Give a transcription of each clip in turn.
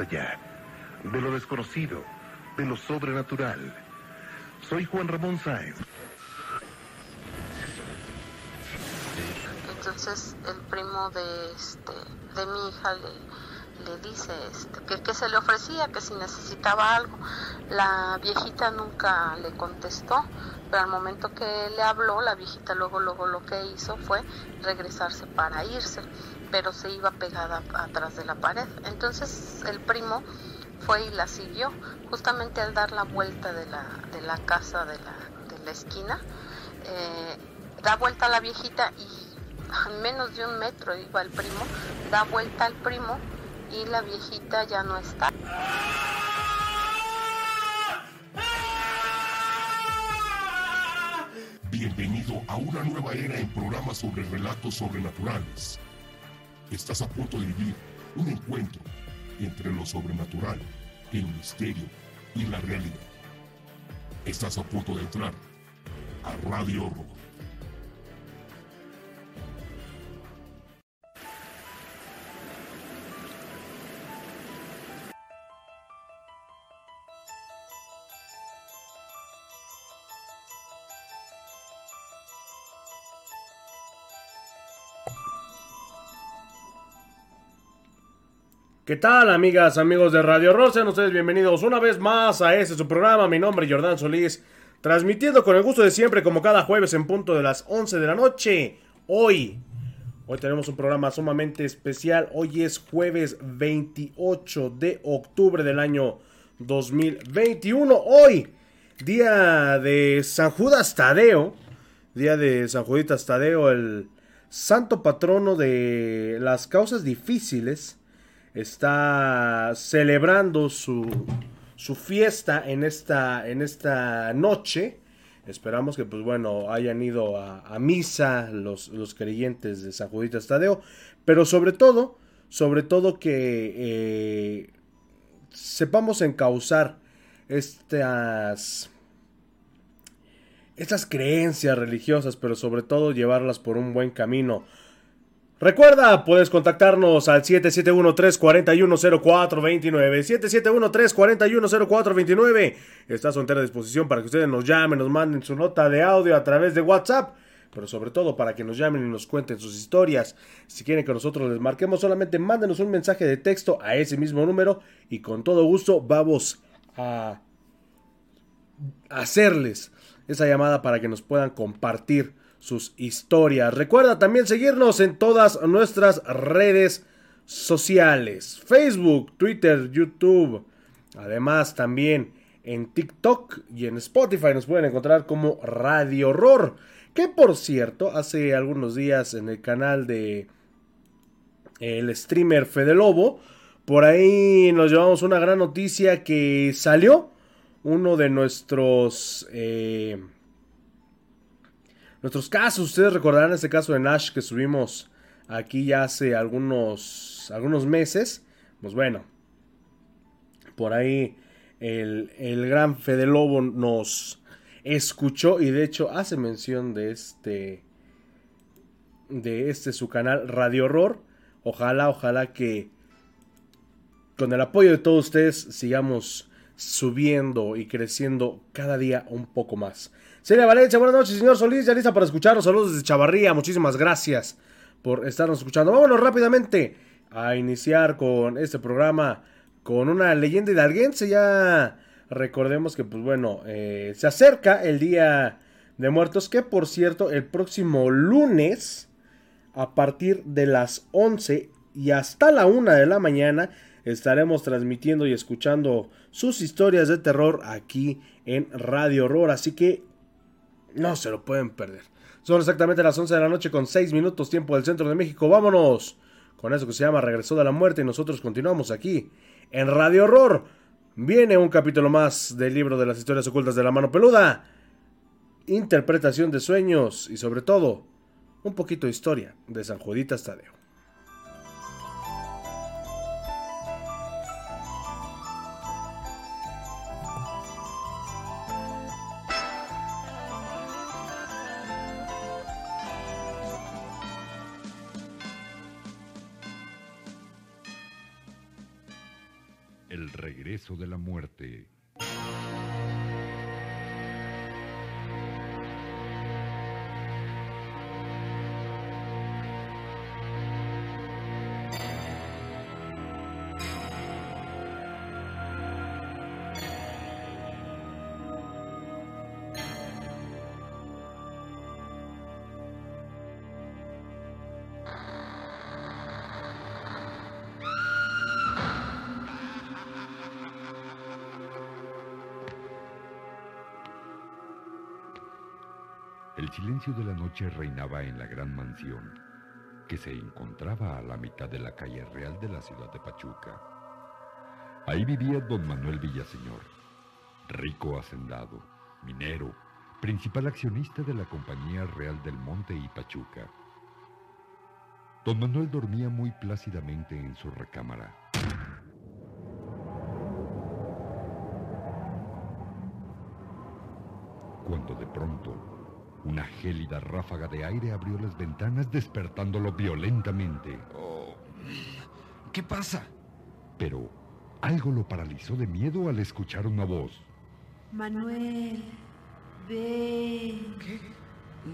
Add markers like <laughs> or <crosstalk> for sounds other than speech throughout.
Allá, de lo desconocido, de lo sobrenatural. Soy Juan Ramón Sáenz. Entonces el primo de este de mi hija le, le dice este, que se le ofrecía, que si necesitaba algo. La viejita nunca le contestó, pero al momento que le habló, la viejita luego luego lo que hizo fue regresarse para irse, pero se iba pegada atrás de la pared. Entonces el primo fue y la siguió, justamente al dar la vuelta de la, de la casa de la, de la esquina, eh, da vuelta a la viejita y a menos de un metro iba el primo, da vuelta al primo y la viejita ya no está. Bienvenido a una nueva era en programas sobre relatos sobrenaturales. Estás a punto de vivir un encuentro entre lo sobrenatural, el misterio y la realidad. Estás a punto de entrar a Radio Horror. ¿Qué tal, amigas, amigos de Radio Horror? Sean ustedes bienvenidos una vez más a este su programa. Mi nombre es Jordán Solís, transmitiendo con el gusto de siempre, como cada jueves en punto de las 11 de la noche. Hoy, hoy tenemos un programa sumamente especial. Hoy es jueves 28 de octubre del año 2021. Hoy, día de San Judas Tadeo, día de San Juditas Tadeo, el santo patrono de las causas difíciles está celebrando su, su fiesta en esta, en esta noche. Esperamos que, pues bueno, hayan ido a, misa los, los, creyentes de San Juditas Tadeo. Pero sobre todo, sobre todo que eh, sepamos encauzar estas, estas creencias religiosas, pero sobre todo llevarlas por un buen camino. Recuerda, puedes contactarnos al 771-341-0429. 771-341-0429. Está a su entera disposición para que ustedes nos llamen, nos manden su nota de audio a través de WhatsApp. Pero sobre todo para que nos llamen y nos cuenten sus historias. Si quieren que nosotros les marquemos, solamente mándenos un mensaje de texto a ese mismo número. Y con todo gusto vamos a hacerles esa llamada para que nos puedan compartir sus historias. Recuerda también seguirnos en todas nuestras redes sociales. Facebook, Twitter, YouTube. Además también en TikTok y en Spotify nos pueden encontrar como Radio Horror. Que por cierto, hace algunos días en el canal de el streamer Fede Lobo, por ahí nos llevamos una gran noticia que salió uno de nuestros... Eh, nuestros casos. Ustedes recordarán este caso de Nash que subimos aquí ya hace algunos, algunos meses. Pues bueno, por ahí el, el gran Fede Lobo nos escuchó y de hecho hace mención de este de este su canal Radio Horror. Ojalá, ojalá que con el apoyo de todos ustedes sigamos subiendo y creciendo cada día un poco más. Celia Valencia, buenas noches, señor Solís, ya lista para escucharnos. Saludos desde Chavarría, muchísimas gracias por estarnos escuchando. Vámonos rápidamente a iniciar con este programa con una leyenda hidalguense. Ya recordemos que, pues bueno, eh, se acerca el Día de Muertos, que por cierto, el próximo lunes, a partir de las 11 y hasta la 1 de la mañana, estaremos transmitiendo y escuchando sus historias de terror aquí en Radio Horror. Así que no se lo pueden perder. Son exactamente las 11 de la noche con 6 minutos tiempo del centro de México. Vámonos con eso que se llama Regresó de la Muerte y nosotros continuamos aquí en Radio Horror. Viene un capítulo más del libro de las historias ocultas de la mano peluda. Interpretación de sueños y sobre todo un poquito de historia de San Juditas Tadeo. De la noche reinaba en la gran mansión, que se encontraba a la mitad de la calle real de la ciudad de Pachuca. Ahí vivía don Manuel Villaseñor, rico hacendado, minero, principal accionista de la Compañía Real del Monte y Pachuca. Don Manuel dormía muy plácidamente en su recámara. Cuando de pronto una gélida ráfaga de aire abrió las ventanas despertándolo violentamente. Oh, ¿Qué pasa? Pero algo lo paralizó de miedo al escuchar una voz. Manuel, ven. ¿Qué?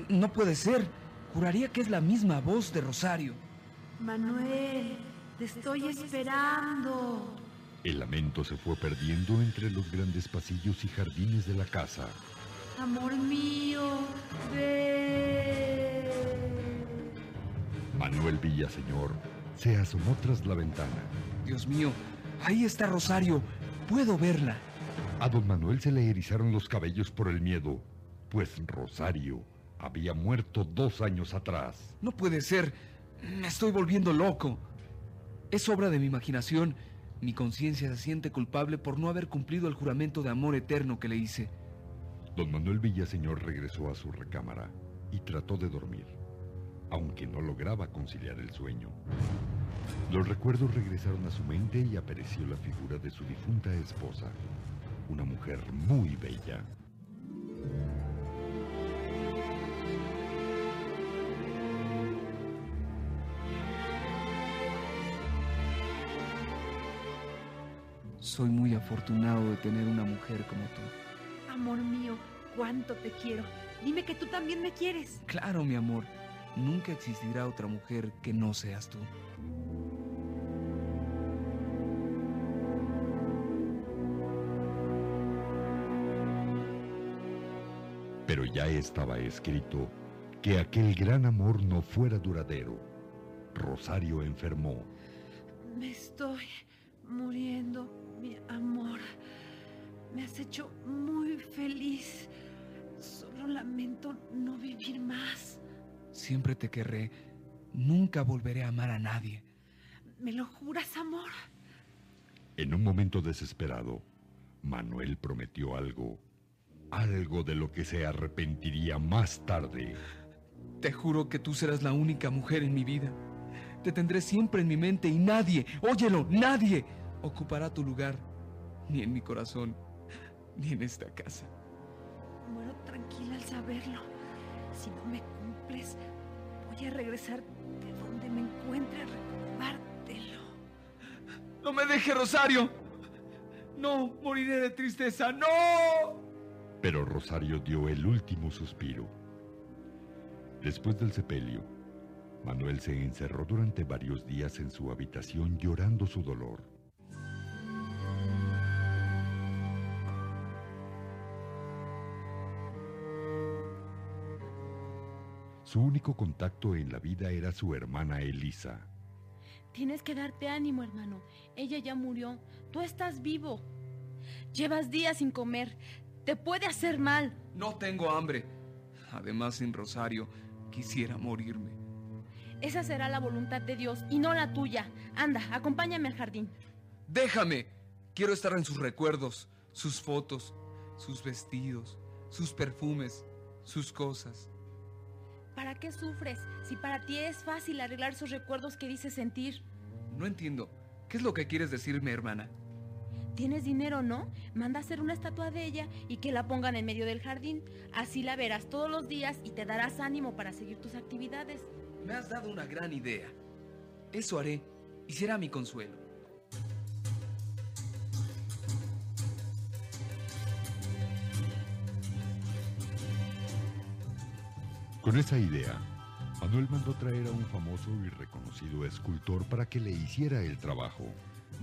No puede ser. Juraría que es la misma voz de Rosario. Manuel, te estoy esperando. El lamento se fue perdiendo entre los grandes pasillos y jardines de la casa. Amor mío, ven. Manuel Villaseñor se asomó tras la ventana. Dios mío, ahí está Rosario. Puedo verla. A don Manuel se le erizaron los cabellos por el miedo, pues Rosario había muerto dos años atrás. No puede ser. Me estoy volviendo loco. Es obra de mi imaginación. Mi conciencia se siente culpable por no haber cumplido el juramento de amor eterno que le hice. Don Manuel Villaseñor regresó a su recámara y trató de dormir, aunque no lograba conciliar el sueño. Los recuerdos regresaron a su mente y apareció la figura de su difunta esposa, una mujer muy bella. Soy muy afortunado de tener una mujer como tú. Amor mío, cuánto te quiero. Dime que tú también me quieres. Claro, mi amor. Nunca existirá otra mujer que no seas tú. Pero ya estaba escrito que aquel gran amor no fuera duradero. Rosario enfermó. Me estoy muriendo, mi amor. Me has hecho muy feliz. Solo lamento no vivir más. Siempre te querré. Nunca volveré a amar a nadie. ¿Me lo juras, amor? En un momento desesperado, Manuel prometió algo. Algo de lo que se arrepentiría más tarde. Te juro que tú serás la única mujer en mi vida. Te tendré siempre en mi mente y nadie, óyelo, nadie ocupará tu lugar, ni en mi corazón, ni en esta casa. Muero tranquila al saberlo. Si no me cumples, voy a regresar de donde me encuentre a recordártelo. ¡No me deje, Rosario! ¡No! ¡Moriré de tristeza! ¡No! Pero Rosario dio el último suspiro. Después del sepelio, Manuel se encerró durante varios días en su habitación llorando su dolor. Su único contacto en la vida era su hermana Elisa. Tienes que darte ánimo, hermano. Ella ya murió. Tú estás vivo. Llevas días sin comer. Te puede hacer mal. No tengo hambre. Además, sin Rosario, quisiera morirme. Esa será la voluntad de Dios y no la tuya. Anda, acompáñame al jardín. Déjame. Quiero estar en sus recuerdos, sus fotos, sus vestidos, sus perfumes, sus cosas. ¿Para qué sufres si para ti es fácil arreglar esos recuerdos que dices sentir? No entiendo. ¿Qué es lo que quieres decirme, hermana? Tienes dinero, ¿no? Manda hacer una estatua de ella y que la pongan en medio del jardín. Así la verás todos los días y te darás ánimo para seguir tus actividades. Me has dado una gran idea. Eso haré y será mi consuelo. Con esa idea, Manuel mandó traer a un famoso y reconocido escultor para que le hiciera el trabajo.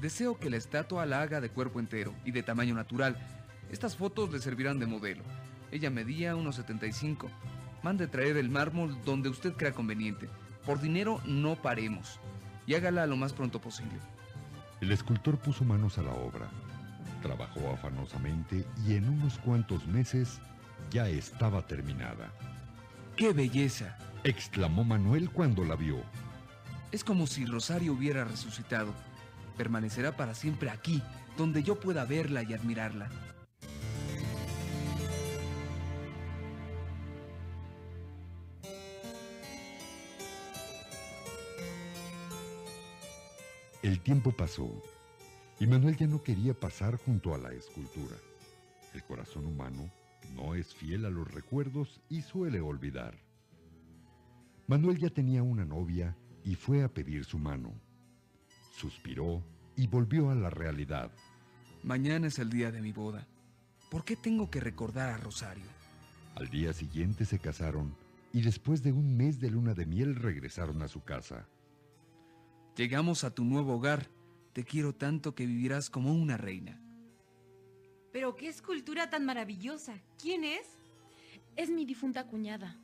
Deseo que la estatua la haga de cuerpo entero y de tamaño natural. Estas fotos le servirán de modelo. Ella medía unos 75. Mande traer el mármol donde usted crea conveniente. Por dinero no paremos. Y hágala lo más pronto posible. El escultor puso manos a la obra. Trabajó afanosamente y en unos cuantos meses ya estaba terminada. ¡Qué belleza! exclamó Manuel cuando la vio. Es como si Rosario hubiera resucitado. Permanecerá para siempre aquí, donde yo pueda verla y admirarla. El tiempo pasó y Manuel ya no quería pasar junto a la escultura. El corazón humano no es fiel a los recuerdos y suele olvidar. Manuel ya tenía una novia y fue a pedir su mano. Suspiró y volvió a la realidad. Mañana es el día de mi boda. ¿Por qué tengo que recordar a Rosario? Al día siguiente se casaron y después de un mes de luna de miel regresaron a su casa. Llegamos a tu nuevo hogar. Te quiero tanto que vivirás como una reina. Pero qué escultura tan maravillosa. ¿Quién es? Es mi difunta cuñada.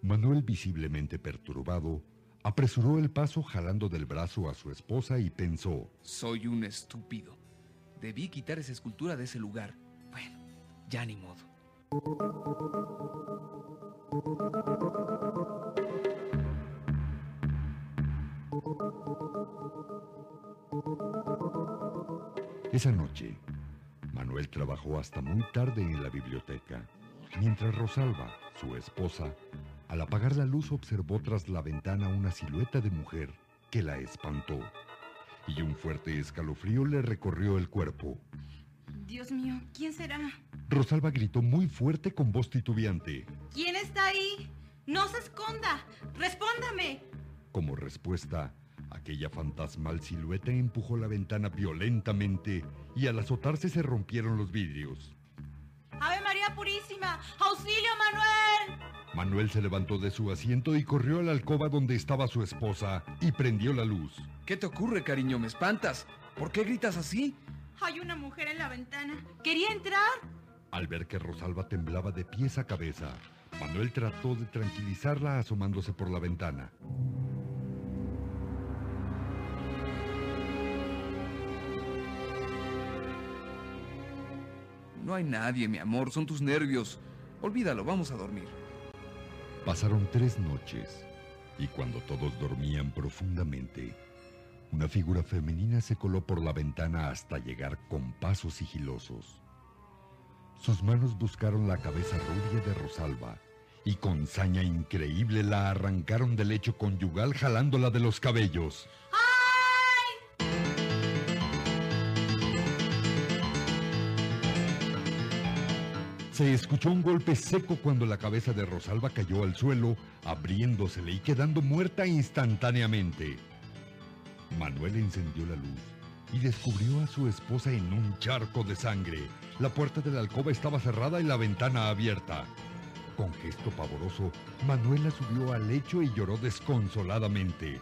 Manuel, visiblemente perturbado, apresuró el paso jalando del brazo a su esposa y pensó, Soy un estúpido. Debí quitar esa escultura de ese lugar. Bueno, ya ni modo. Esa noche, Manuel trabajó hasta muy tarde en la biblioteca, mientras Rosalba, su esposa, al apagar la luz observó tras la ventana una silueta de mujer que la espantó, y un fuerte escalofrío le recorrió el cuerpo. Dios mío, ¿quién será? Rosalba gritó muy fuerte con voz titubeante. ¿Quién está ahí? No se esconda. Respóndame. Como respuesta, aquella fantasmal silueta empujó la ventana violentamente y al azotarse se rompieron los vidrios. ¡Ave María Purísima! ¡Auxilio, Manuel! Manuel se levantó de su asiento y corrió a la alcoba donde estaba su esposa y prendió la luz. ¿Qué te ocurre, cariño? ¿Me espantas? ¿Por qué gritas así? Hay una mujer en la ventana. ¿Quería entrar? Al ver que Rosalba temblaba de pies a cabeza, Manuel trató de tranquilizarla asomándose por la ventana. No hay nadie, mi amor, son tus nervios. Olvídalo, vamos a dormir. Pasaron tres noches y cuando todos dormían profundamente, una figura femenina se coló por la ventana hasta llegar con pasos sigilosos. Sus manos buscaron la cabeza rubia de Rosalba y con saña increíble la arrancaron del lecho conyugal jalándola de los cabellos. Se escuchó un golpe seco cuando la cabeza de Rosalba cayó al suelo, abriéndosele y quedando muerta instantáneamente. Manuel encendió la luz y descubrió a su esposa en un charco de sangre. La puerta de la alcoba estaba cerrada y la ventana abierta. Con gesto pavoroso, Manuela subió al lecho y lloró desconsoladamente.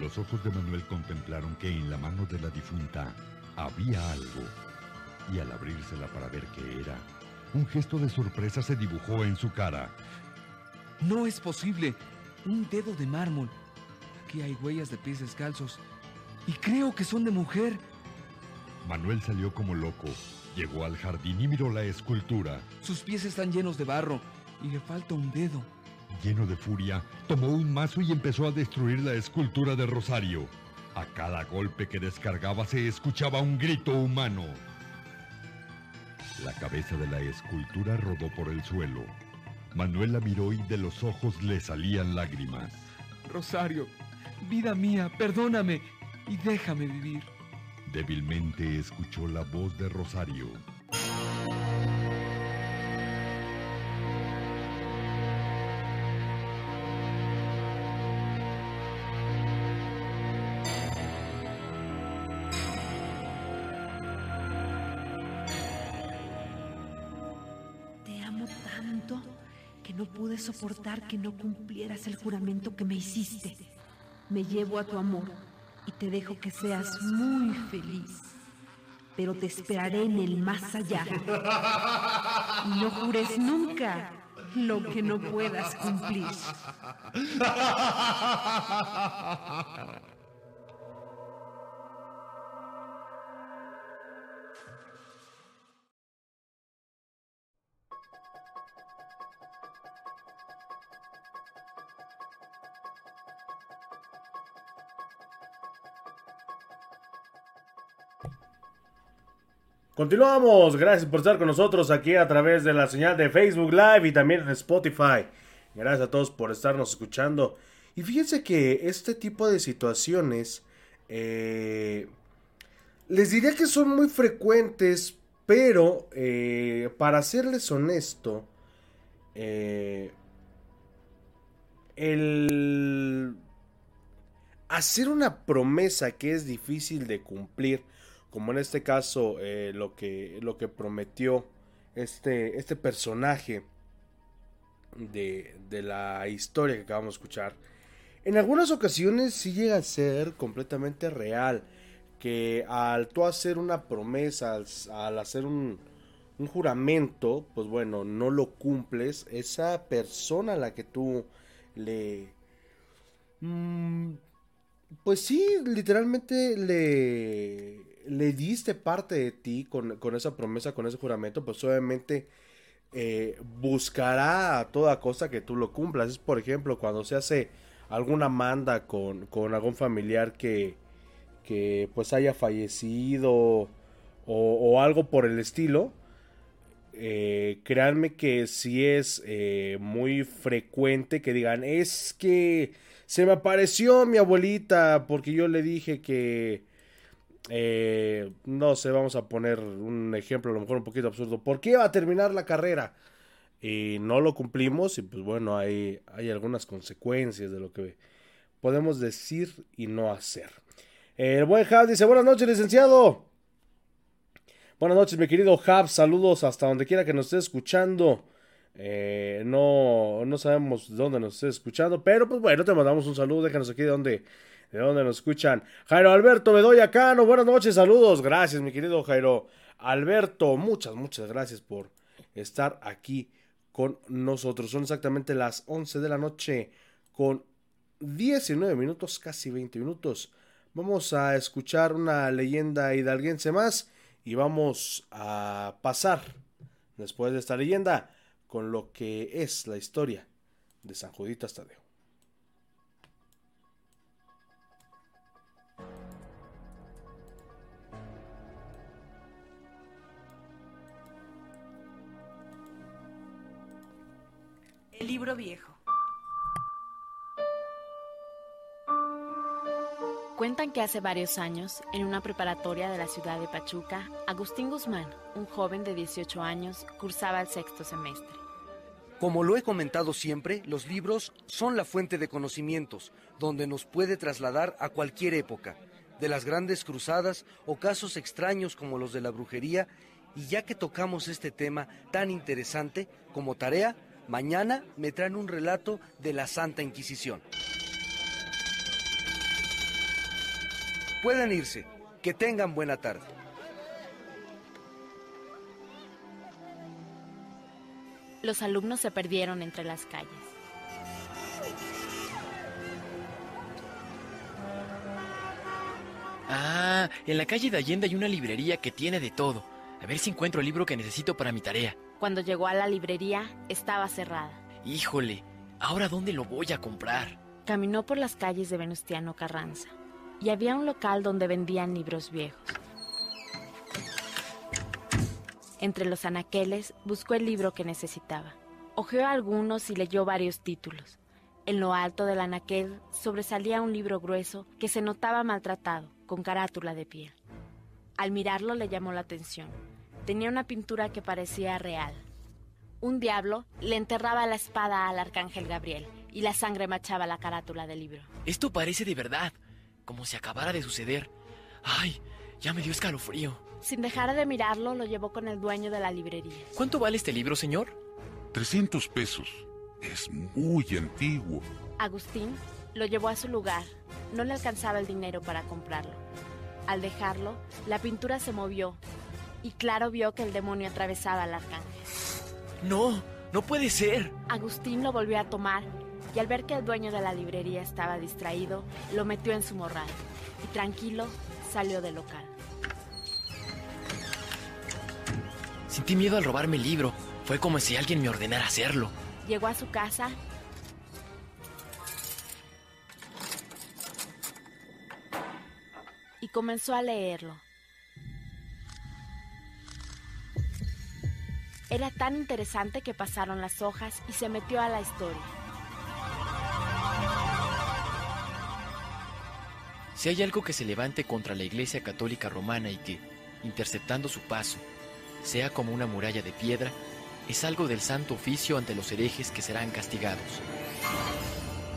Los ojos de Manuel contemplaron que en la mano de la difunta había algo. Y al abrírsela para ver qué era, un gesto de sorpresa se dibujó en su cara. No es posible. Un dedo de mármol. Aquí hay huellas de pies descalzos. Y creo que son de mujer. Manuel salió como loco. Llegó al jardín y miró la escultura. Sus pies están llenos de barro y le falta un dedo. Lleno de furia, tomó un mazo y empezó a destruir la escultura de Rosario. A cada golpe que descargaba se escuchaba un grito humano. La cabeza de la escultura rodó por el suelo. Manuel la miró y de los ojos le salían lágrimas. Rosario, vida mía, perdóname y déjame vivir. Débilmente escuchó la voz de Rosario. No pude soportar que no cumplieras el juramento que me hiciste. Me llevo a tu amor y te dejo que seas muy feliz. Pero te esperaré en el más allá. Y no jures nunca lo que no puedas cumplir. <laughs> Continuamos, gracias por estar con nosotros aquí a través de la señal de Facebook Live y también Spotify. Gracias a todos por estarnos escuchando. Y fíjense que este tipo de situaciones, eh, les diría que son muy frecuentes, pero eh, para serles honesto, eh, el hacer una promesa que es difícil de cumplir, como en este caso eh, lo, que, lo que prometió este, este personaje de, de, la historia que acabamos de escuchar, en algunas ocasiones sí llega a ser completamente real, que al tú hacer una promesa, al, hacer un, un, juramento, pues bueno, no lo cumples, esa persona a la que tú le... Mmm, pues sí, literalmente le, le diste parte de ti con, con, esa promesa, con ese juramento, pues obviamente eh, buscará a toda costa que tú lo cumplas. Es por ejemplo cuando se hace alguna manda con, con algún familiar que, que pues haya fallecido o, o algo por el estilo. Eh, créanme que sí es eh, muy frecuente que digan es que se me apareció mi abuelita porque yo le dije que eh, no sé, vamos a poner un ejemplo a lo mejor un poquito absurdo. ¿Por qué va a terminar la carrera? Y no lo cumplimos y pues bueno, hay, hay algunas consecuencias de lo que podemos decir y no hacer. El buen Hab dice, buenas noches licenciado. Buenas noches mi querido Hab, saludos hasta donde quiera que nos esté escuchando. Eh, no, no sabemos dónde nos esté escuchando, pero pues bueno, te mandamos un saludo, déjanos aquí de donde de dónde nos escuchan. Jairo Alberto Bedoya Cano, buenas noches, saludos. Gracias, mi querido Jairo Alberto. Muchas, muchas gracias por estar aquí con nosotros. Son exactamente las 11 de la noche con 19 minutos, casi 20 minutos. Vamos a escuchar una leyenda hidalguense más y vamos a pasar después de esta leyenda con lo que es la historia de San Juditas Tadeo. El libro viejo. Cuentan que hace varios años, en una preparatoria de la ciudad de Pachuca, Agustín Guzmán, un joven de 18 años, cursaba el sexto semestre. Como lo he comentado siempre, los libros son la fuente de conocimientos, donde nos puede trasladar a cualquier época. de las grandes cruzadas o casos extraños como los de la brujería. Y ya que tocamos este tema tan interesante como tarea, mañana me traen un relato de la Santa Inquisición. Pueden irse. Que tengan buena tarde. Los alumnos se perdieron entre las calles. Ah, en la calle de Allende hay una librería que tiene de todo. A ver si encuentro el libro que necesito para mi tarea. Cuando llegó a la librería, estaba cerrada. Híjole, ¿ahora dónde lo voy a comprar? Caminó por las calles de Venustiano Carranza y había un local donde vendían libros viejos. Entre los anaqueles buscó el libro que necesitaba. Ojeó algunos y leyó varios títulos. En lo alto del anaquel sobresalía un libro grueso que se notaba maltratado, con carátula de piel. Al mirarlo le llamó la atención. Tenía una pintura que parecía real. Un diablo le enterraba la espada al arcángel Gabriel y la sangre machaba la carátula del libro. Esto parece de verdad, como si acabara de suceder. ¡Ay! Ya me dio escalofrío. Sin dejar de mirarlo, lo llevó con el dueño de la librería. ¿Cuánto vale este libro, señor? 300 pesos. Es muy antiguo. Agustín lo llevó a su lugar. No le alcanzaba el dinero para comprarlo. Al dejarlo, la pintura se movió y Claro vio que el demonio atravesaba al arcángel. No, no puede ser. Agustín lo volvió a tomar y al ver que el dueño de la librería estaba distraído, lo metió en su morral y tranquilo salió del local. Sentí miedo al robarme el libro. Fue como si alguien me ordenara hacerlo. Llegó a su casa y comenzó a leerlo. Era tan interesante que pasaron las hojas y se metió a la historia. Si hay algo que se levante contra la Iglesia Católica Romana y que, interceptando su paso, sea como una muralla de piedra, es algo del santo oficio ante los herejes que serán castigados.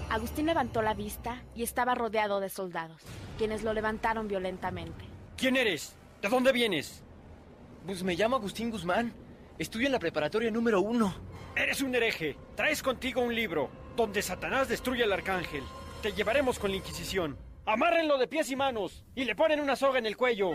Agustín levantó la vista y estaba rodeado de soldados, quienes lo levantaron violentamente. ¿Quién eres? ¿De dónde vienes? Pues me llamo Agustín Guzmán. Estudio en la preparatoria número uno. Eres un hereje. Traes contigo un libro donde Satanás destruye al arcángel. Te llevaremos con la Inquisición. Amárrenlo de pies y manos y le ponen una soga en el cuello.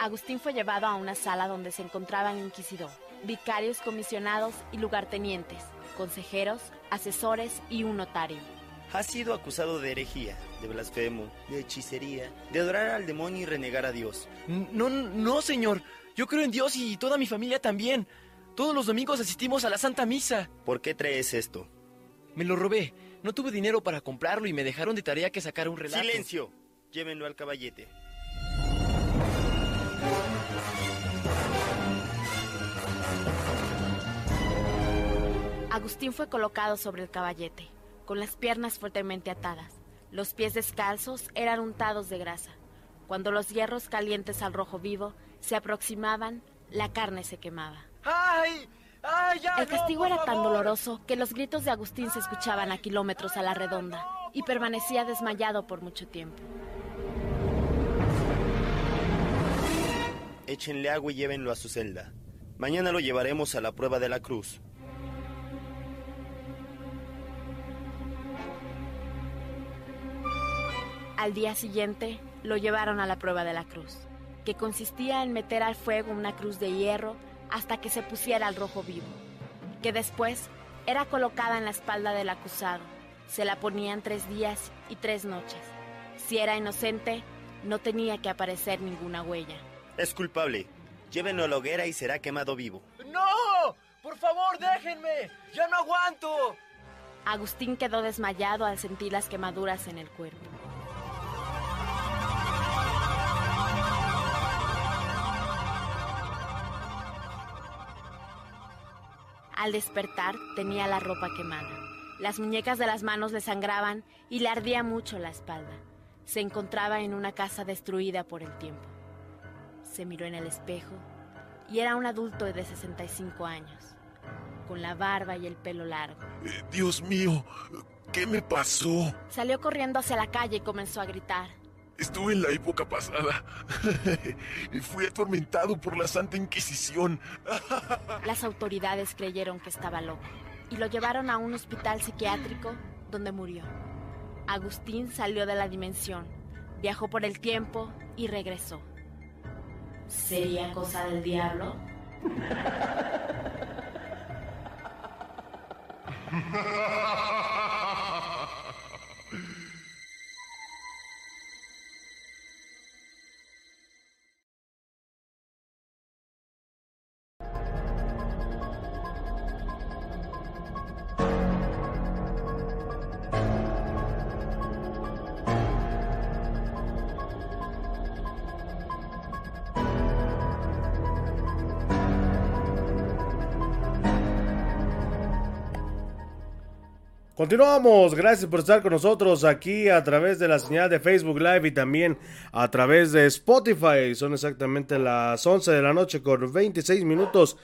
Agustín fue llevado a una sala donde se encontraban inquisidor, vicarios comisionados y lugartenientes, consejeros, asesores y un notario. Ha sido acusado de herejía, de blasfemo, de hechicería, de adorar al demonio y renegar a Dios. No, no, señor. Yo creo en Dios y toda mi familia también. Todos los domingos asistimos a la Santa Misa. ¿Por qué traes esto? Me lo robé. No tuve dinero para comprarlo y me dejaron de tarea que sacar un relato. ¡Silencio! Llévenlo al caballete. Agustín fue colocado sobre el caballete, con las piernas fuertemente atadas. Los pies descalzos eran untados de grasa. Cuando los hierros calientes al rojo vivo se aproximaban, la carne se quemaba. ¡Ay! ¡Ay, ya! El castigo no, era tan favor! doloroso que los gritos de Agustín se escuchaban a kilómetros a la redonda y permanecía desmayado por mucho tiempo. Échenle agua y llévenlo a su celda. Mañana lo llevaremos a la prueba de la cruz. Al día siguiente lo llevaron a la prueba de la cruz, que consistía en meter al fuego una cruz de hierro hasta que se pusiera al rojo vivo, que después era colocada en la espalda del acusado. Se la ponían tres días y tres noches. Si era inocente, no tenía que aparecer ninguna huella. Es culpable. Llévenlo a la hoguera y será quemado vivo. ¡No! ¡Por favor, déjenme! ¡Ya no aguanto! Agustín quedó desmayado al sentir las quemaduras en el cuerpo. Al despertar tenía la ropa quemada. Las muñecas de las manos le sangraban y le ardía mucho la espalda. Se encontraba en una casa destruida por el tiempo. Se miró en el espejo y era un adulto de 65 años, con la barba y el pelo largo. Eh, Dios mío, ¿Qué me pasó? Salió corriendo hacia la calle y comenzó a gritar. Estuve en la época pasada <laughs> y fui atormentado por la Santa Inquisición. <laughs> Las autoridades creyeron que estaba loco y lo llevaron a un hospital psiquiátrico donde murió. Agustín salió de la dimensión, viajó por el tiempo y regresó. ¿Sería cosa del diablo? <laughs> Continuamos, gracias por estar con nosotros aquí a través de la señal de Facebook Live y también a través de Spotify. Son exactamente las 11 de la noche con 26 minutos.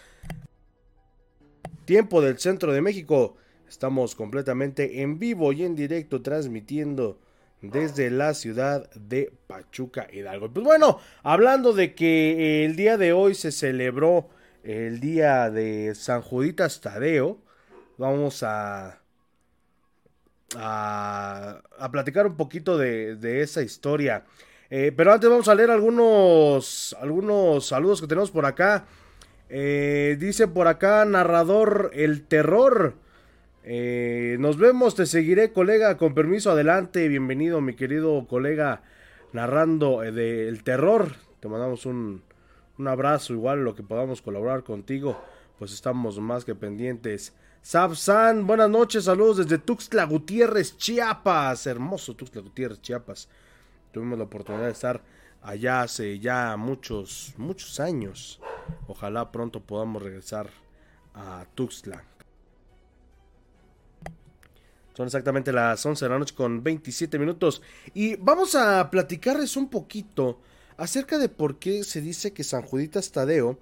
Tiempo del centro de México. Estamos completamente en vivo y en directo transmitiendo desde la ciudad de Pachuca Hidalgo. Pues bueno, hablando de que el día de hoy se celebró el día de San Juditas Tadeo, vamos a a, platicar un poquito de, esa historia. Eh, pero antes vamos a leer algunos, algunos saludos que tenemos por acá. Eh, dice por acá, narrador El Terror. Eh, nos vemos, te seguiré, colega. Con permiso, adelante. Bienvenido, mi querido colega, narrando de El Terror. Te mandamos un, un abrazo, igual lo que podamos colaborar contigo. Pues estamos más que pendientes. Sabsan, buenas noches, saludos desde Tuxtla Gutiérrez, Chiapas. Hermoso Tuxtla Gutiérrez, Chiapas. Tuvimos la oportunidad de estar allá hace ya muchos, muchos años. Ojalá pronto podamos regresar a Tuxtla. Son exactamente las 11 de la noche con 27 minutos. Y vamos a platicarles un poquito acerca de por qué se dice que San Juditas Tadeo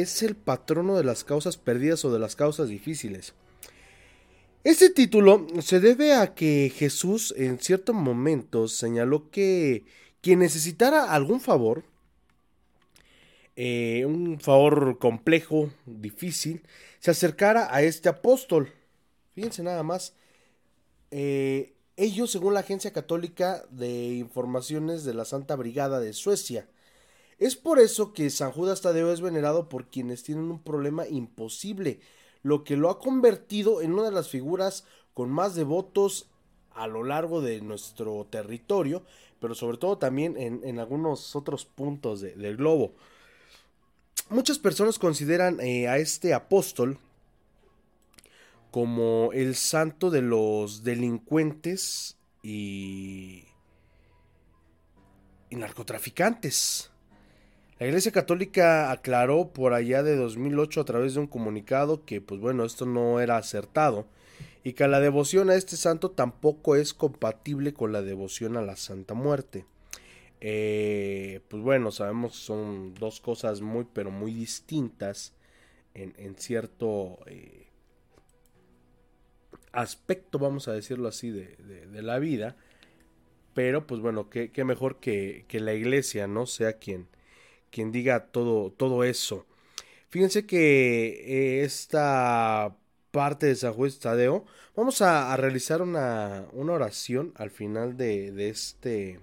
es el patrono de las causas perdidas o de las causas difíciles. Este título se debe a que Jesús en ciertos momentos señaló que quien necesitara algún favor, eh, un favor complejo, difícil, se acercara a este apóstol. Fíjense nada más. Eh, ellos, según la Agencia Católica de Informaciones de la Santa Brigada de Suecia, es por eso que San Judas Tadeo es venerado por quienes tienen un problema imposible, lo que lo ha convertido en una de las figuras con más devotos a lo largo de nuestro territorio, pero sobre todo también en, algunos otros puntos del globo. Muchas personas consideran eh, a este apóstol como el santo de los delincuentes y, y narcotraficantes. La Iglesia Católica aclaró por allá de 2008 a través de un comunicado que, pues bueno, esto no era acertado y que la devoción a este santo tampoco es compatible con la devoción a la Santa Muerte. Eh, pues bueno, sabemos que son dos cosas muy, pero muy distintas en, cierto eh, aspecto, vamos a decirlo así, de, la vida. Pero pues bueno, qué, mejor que, que la iglesia, ¿no? Sea quien, quien diga todo, todo eso. Fíjense que eh, esta parte de San Juan Tadeo, vamos a, realizar una, oración al final de, este...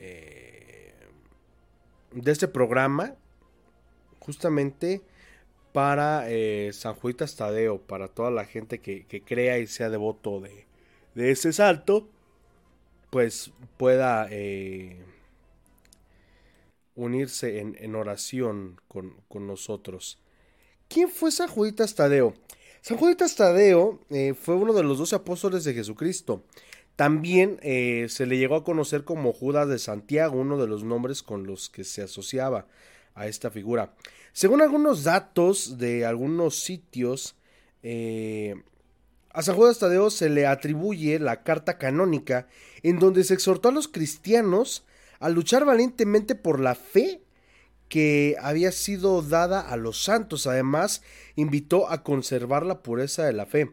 Eh, de este programa, justamente para eh, San Tadeo, para toda la gente que, crea y sea devoto de, de ese salto, pues pueda unirse en, oración con, nosotros. ¿Quién fue San Juditas Tadeo? San Juditas Tadeo eh, fue uno de los doce apóstoles de Jesucristo. También eh, se le llegó a conocer como Judas de Santiago, uno de los nombres con los que se asociaba a esta figura. Según algunos datos de algunos sitios, eh, a San Judas Tadeo se le atribuye la carta canónica en donde se exhortó a los cristianos a luchar valientemente por la fe que había sido dada a los santos. Además, invitó a conservar la pureza de la fe.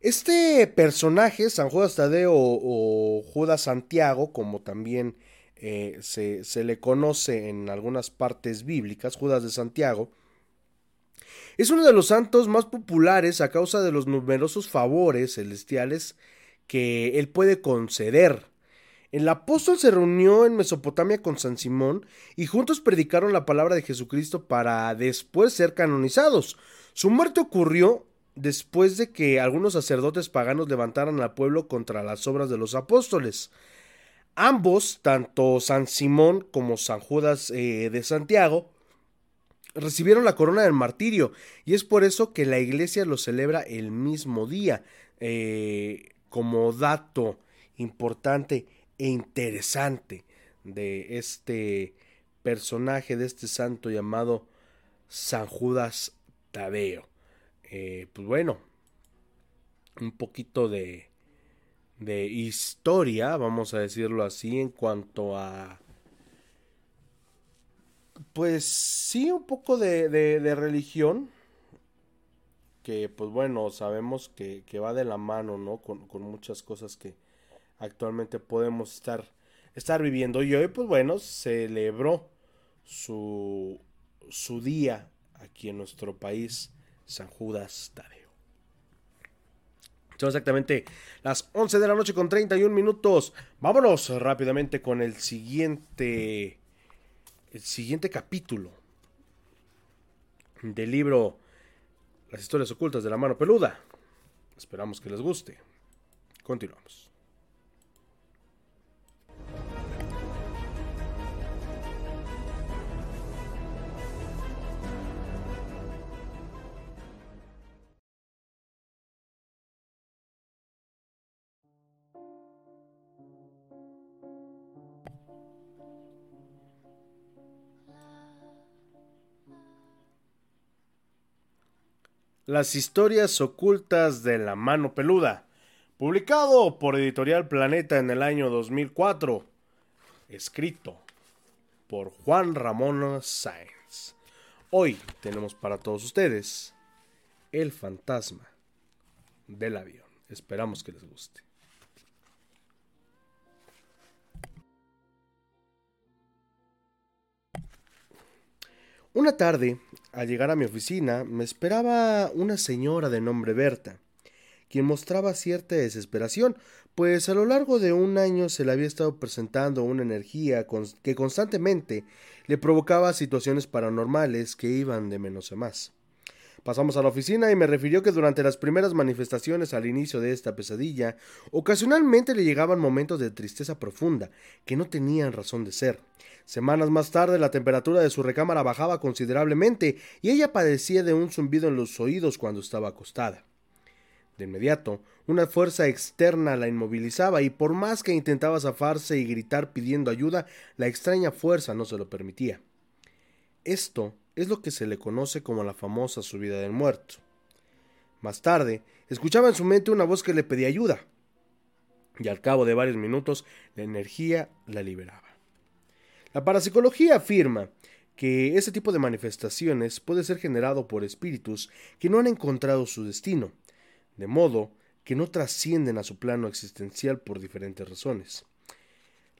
Este personaje, San Judas Tadeo o Judas Santiago, como también eh, se, se, le conoce en algunas partes bíblicas, Judas de Santiago, es uno de los santos más populares a causa de los numerosos favores celestiales que él puede conceder. El apóstol se reunió en Mesopotamia con San Simón y juntos predicaron la palabra de Jesucristo para después ser canonizados. Su muerte ocurrió después de que algunos sacerdotes paganos levantaran al pueblo contra las obras de los apóstoles. Ambos, tanto San Simón como San Judas eh, de Santiago, recibieron la corona del martirio y es por eso que la iglesia lo celebra el mismo día. Eh, como dato importante e interesante de este personaje, de este santo llamado San Judas Tadeo. Eh, pues bueno, un poquito de, de historia, vamos a decirlo así, en cuanto a... Pues sí, un poco de, de, religión, que pues bueno, sabemos que, que, va de la mano, ¿no? Con, con, muchas cosas que actualmente podemos estar, estar viviendo. Y hoy, pues bueno, celebró su, su día aquí en nuestro país San Judas Tadeo. Son exactamente las 11 de la noche con 31 minutos. Vámonos rápidamente con el siguiente el siguiente capítulo del libro Las historias ocultas de la mano peluda. Esperamos que les guste. Continuamos. Las historias ocultas de la mano peluda, publicado por Editorial Planeta en el año 2004, escrito por Juan Ramón Sáenz. Hoy tenemos para todos ustedes El fantasma del avión. Esperamos que les guste. Una tarde, al llegar a mi oficina, me esperaba una señora de nombre Berta, quien mostraba cierta desesperación, pues a lo largo de un año se le había estado presentando una energía que constantemente le provocaba situaciones paranormales que iban de menos a más. Pasamos a la oficina y me refirió que durante las primeras manifestaciones al inicio de esta pesadilla, ocasionalmente le llegaban momentos de tristeza profunda, que no tenían razón de ser. Semanas más tarde la temperatura de su recámara bajaba considerablemente y ella padecía de un zumbido en los oídos cuando estaba acostada. De inmediato, una fuerza externa la inmovilizaba y por más que intentaba zafarse y gritar pidiendo ayuda, la extraña fuerza no se lo permitía. Esto es lo que se le conoce como la famosa subida del muerto. Más tarde, escuchaba en su mente una voz que le pedía ayuda, y al cabo de varios minutos la energía la liberaba. La parapsicología afirma que ese tipo de manifestaciones puede ser generado por espíritus que no han encontrado su destino, de modo que no trascienden a su plano existencial por diferentes razones.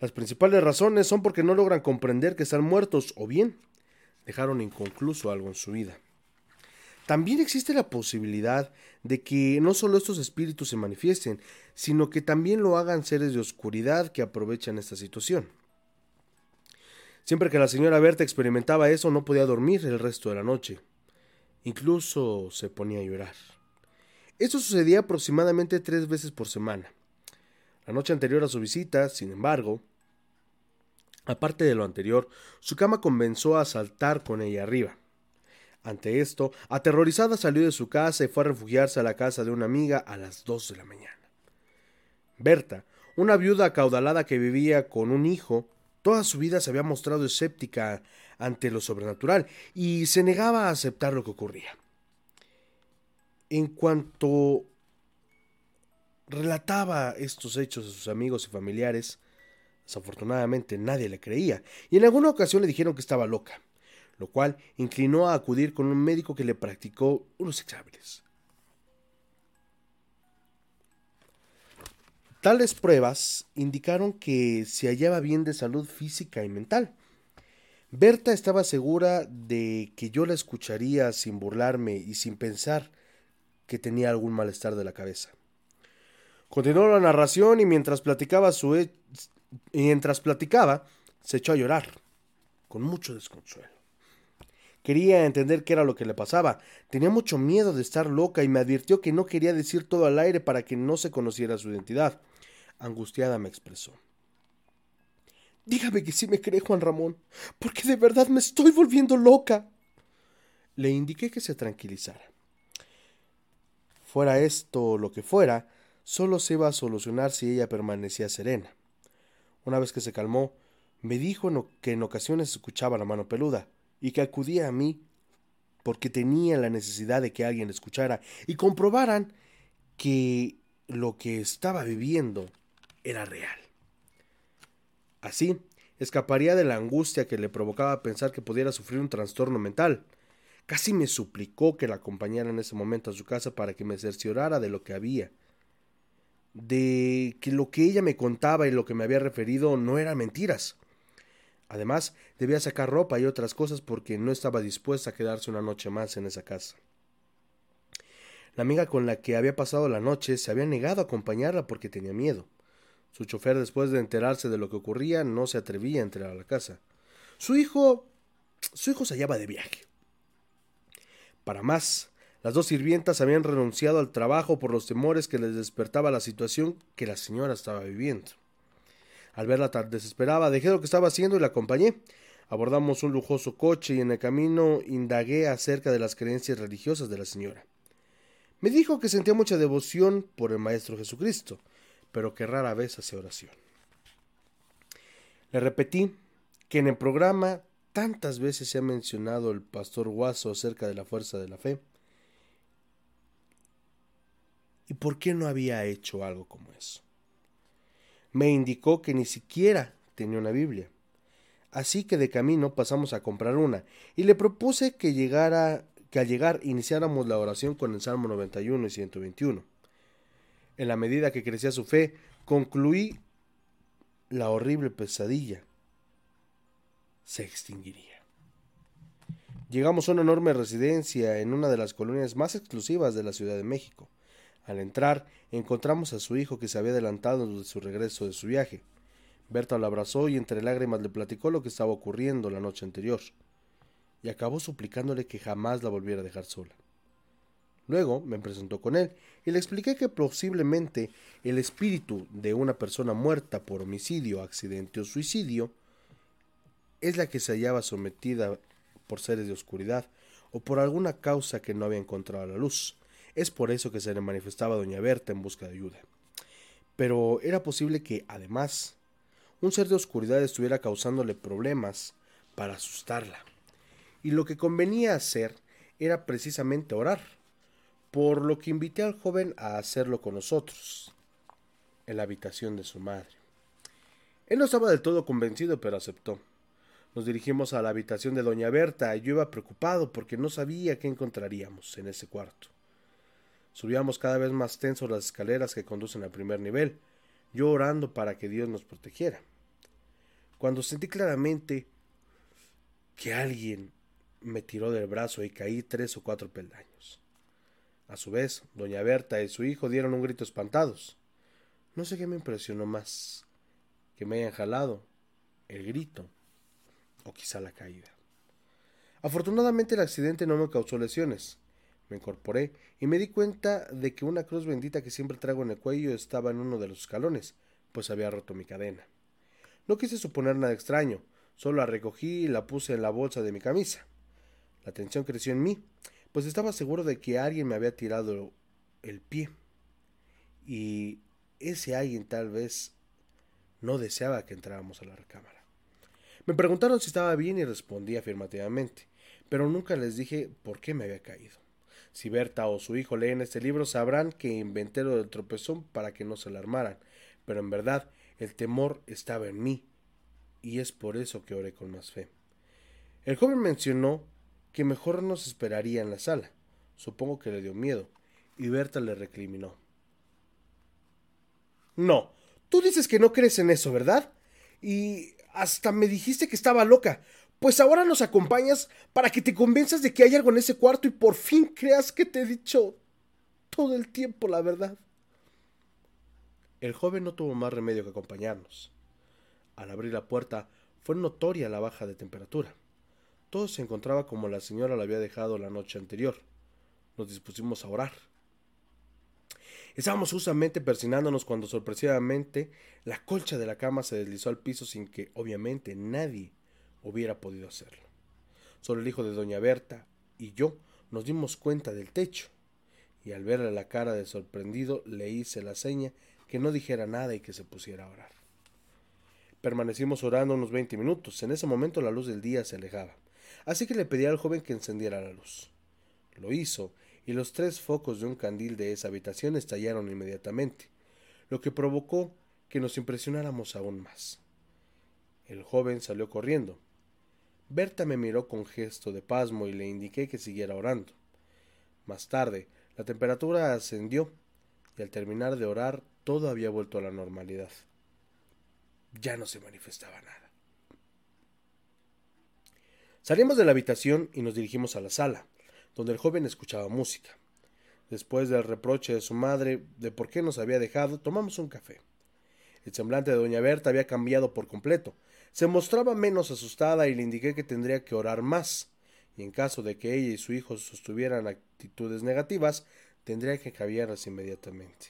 Las principales razones son porque no logran comprender que están muertos o bien dejaron inconcluso algo en su vida. También existe la posibilidad de que no solo estos espíritus se manifiesten, sino que también lo hagan seres de oscuridad que aprovechan esta situación. Siempre que la señora Berta experimentaba eso no podía dormir el resto de la noche. Incluso se ponía a llorar. Esto sucedía aproximadamente tres veces por semana. La noche anterior a su visita, sin embargo, aparte de lo anterior, su cama comenzó a saltar con ella arriba. Ante esto, aterrorizada salió de su casa y fue a refugiarse a la casa de una amiga a las dos de la mañana. Berta, una viuda acaudalada que vivía con un hijo, Toda su vida se había mostrado escéptica ante lo sobrenatural y se negaba a aceptar lo que ocurría. En cuanto relataba estos hechos a sus amigos y familiares, desafortunadamente nadie le creía, y en alguna ocasión le dijeron que estaba loca, lo cual inclinó a acudir con un médico que le practicó unos exámenes. Tales pruebas indicaron que se hallaba bien de salud física y mental. Berta estaba segura de que yo la escucharía sin burlarme y sin pensar que tenía algún malestar de la cabeza. Continuó la narración y mientras platicaba su mientras platicaba se echó a llorar con mucho desconsuelo. Quería entender qué era lo que le pasaba. Tenía mucho miedo de estar loca y me advirtió que no quería decir todo al aire para que no se conociera su identidad. Angustiada me expresó. Dígame que sí me cree, Juan Ramón, porque de verdad me estoy volviendo loca. Le indiqué que se tranquilizara. Fuera esto lo que fuera, solo se iba a solucionar si ella permanecía serena. Una vez que se calmó, me dijo que en ocasiones escuchaba la mano peluda y que acudía a mí porque tenía la necesidad de que alguien escuchara y comprobaran que lo que estaba viviendo era real. Así, escaparía de la angustia que le provocaba pensar que pudiera sufrir un trastorno mental. Casi me suplicó que la acompañara en ese momento a su casa para que me cerciorara de lo que había, de que lo que ella me contaba y lo que me había referido no eran mentiras. Además, debía sacar ropa y otras cosas porque no estaba dispuesta a quedarse una noche más en esa casa. La amiga con la que había pasado la noche se había negado a acompañarla porque tenía miedo. Su chofer, después de enterarse de lo que ocurría, no se atrevía a entrar a la casa. Su hijo. su hijo se hallaba de viaje. Para más, las dos sirvientas habían renunciado al trabajo por los temores que les despertaba la situación que la señora estaba viviendo. Al verla tan desesperada, dejé lo que estaba haciendo y la acompañé. Abordamos un lujoso coche y en el camino indagué acerca de las creencias religiosas de la señora. Me dijo que sentía mucha devoción por el Maestro Jesucristo, pero que rara vez hacía oración. Le repetí que en el programa tantas veces se ha mencionado el pastor Guaso acerca de la fuerza de la fe. ¿Y por qué no había hecho algo como eso? me indicó que ni siquiera tenía una Biblia. Así que de camino pasamos a comprar una y le propuse que llegara que al llegar iniciáramos la oración con el Salmo 91 y 121. En la medida que crecía su fe, concluí la horrible pesadilla se extinguiría. Llegamos a una enorme residencia en una de las colonias más exclusivas de la Ciudad de México. Al entrar, encontramos a su hijo que se había adelantado de su regreso de su viaje. Berta lo abrazó y entre lágrimas le platicó lo que estaba ocurriendo la noche anterior, y acabó suplicándole que jamás la volviera a dejar sola. Luego me presentó con él y le expliqué que posiblemente el espíritu de una persona muerta por homicidio, accidente o suicidio es la que se hallaba sometida por seres de oscuridad o por alguna causa que no había encontrado a la luz. Es por eso que se le manifestaba a doña Berta en busca de ayuda. Pero era posible que, además, un ser de oscuridad estuviera causándole problemas para asustarla. Y lo que convenía hacer era precisamente orar, por lo que invité al joven a hacerlo con nosotros, en la habitación de su madre. Él no estaba del todo convencido, pero aceptó. Nos dirigimos a la habitación de doña Berta y yo iba preocupado porque no sabía qué encontraríamos en ese cuarto. Subíamos cada vez más tensos las escaleras que conducen al primer nivel, yo orando para que Dios nos protegiera. Cuando sentí claramente que alguien me tiró del brazo y caí tres o cuatro peldaños. A su vez, doña Berta y su hijo dieron un grito espantados. No sé qué me impresionó más, que me hayan jalado, el grito, o quizá la caída. Afortunadamente el accidente no me causó lesiones. Me incorporé y me di cuenta de que una cruz bendita que siempre traigo en el cuello estaba en uno de los escalones, pues había roto mi cadena. No quise suponer nada extraño, solo la recogí y la puse en la bolsa de mi camisa. La tensión creció en mí, pues estaba seguro de que alguien me había tirado el pie. Y ese alguien tal vez no deseaba que entráramos a la recámara. Me preguntaron si estaba bien y respondí afirmativamente, pero nunca les dije por qué me había caído. Si Berta o su hijo leen este libro sabrán que inventé lo del tropezón para que no se alarmaran, pero en verdad el temor estaba en mí, y es por eso que oré con más fe. El joven mencionó que mejor nos esperaría en la sala. Supongo que le dio miedo, y Berta le recriminó. No, tú dices que no crees en eso, ¿verdad? Y hasta me dijiste que estaba loca. Pues ahora nos acompañas para que te convenzas de que hay algo en ese cuarto y por fin creas que te he dicho todo el tiempo la verdad. El joven no tuvo más remedio que acompañarnos. Al abrir la puerta fue notoria la baja de temperatura. Todo se encontraba como la señora lo había dejado la noche anterior. Nos dispusimos a orar. Estábamos justamente persinándonos cuando sorpresivamente la colcha de la cama se deslizó al piso sin que, obviamente, nadie hubiera podido hacerlo. Solo el hijo de doña Berta y yo nos dimos cuenta del techo, y al verle la cara de sorprendido le hice la seña que no dijera nada y que se pusiera a orar. Permanecimos orando unos veinte minutos. En ese momento la luz del día se alejaba, así que le pedí al joven que encendiera la luz. Lo hizo y los tres focos de un candil de esa habitación estallaron inmediatamente, lo que provocó que nos impresionáramos aún más. El joven salió corriendo. Berta me miró con gesto de pasmo y le indiqué que siguiera orando. Más tarde, la temperatura ascendió y al terminar de orar todo había vuelto a la normalidad. Ya no se manifestaba nada. Salimos de la habitación y nos dirigimos a la sala donde el joven escuchaba música. Después del reproche de su madre de por qué nos había dejado, tomamos un café. El semblante de doña Berta había cambiado por completo. Se mostraba menos asustada y le indiqué que tendría que orar más, y en caso de que ella y su hijo sostuvieran actitudes negativas, tendría que cambiarlas inmediatamente.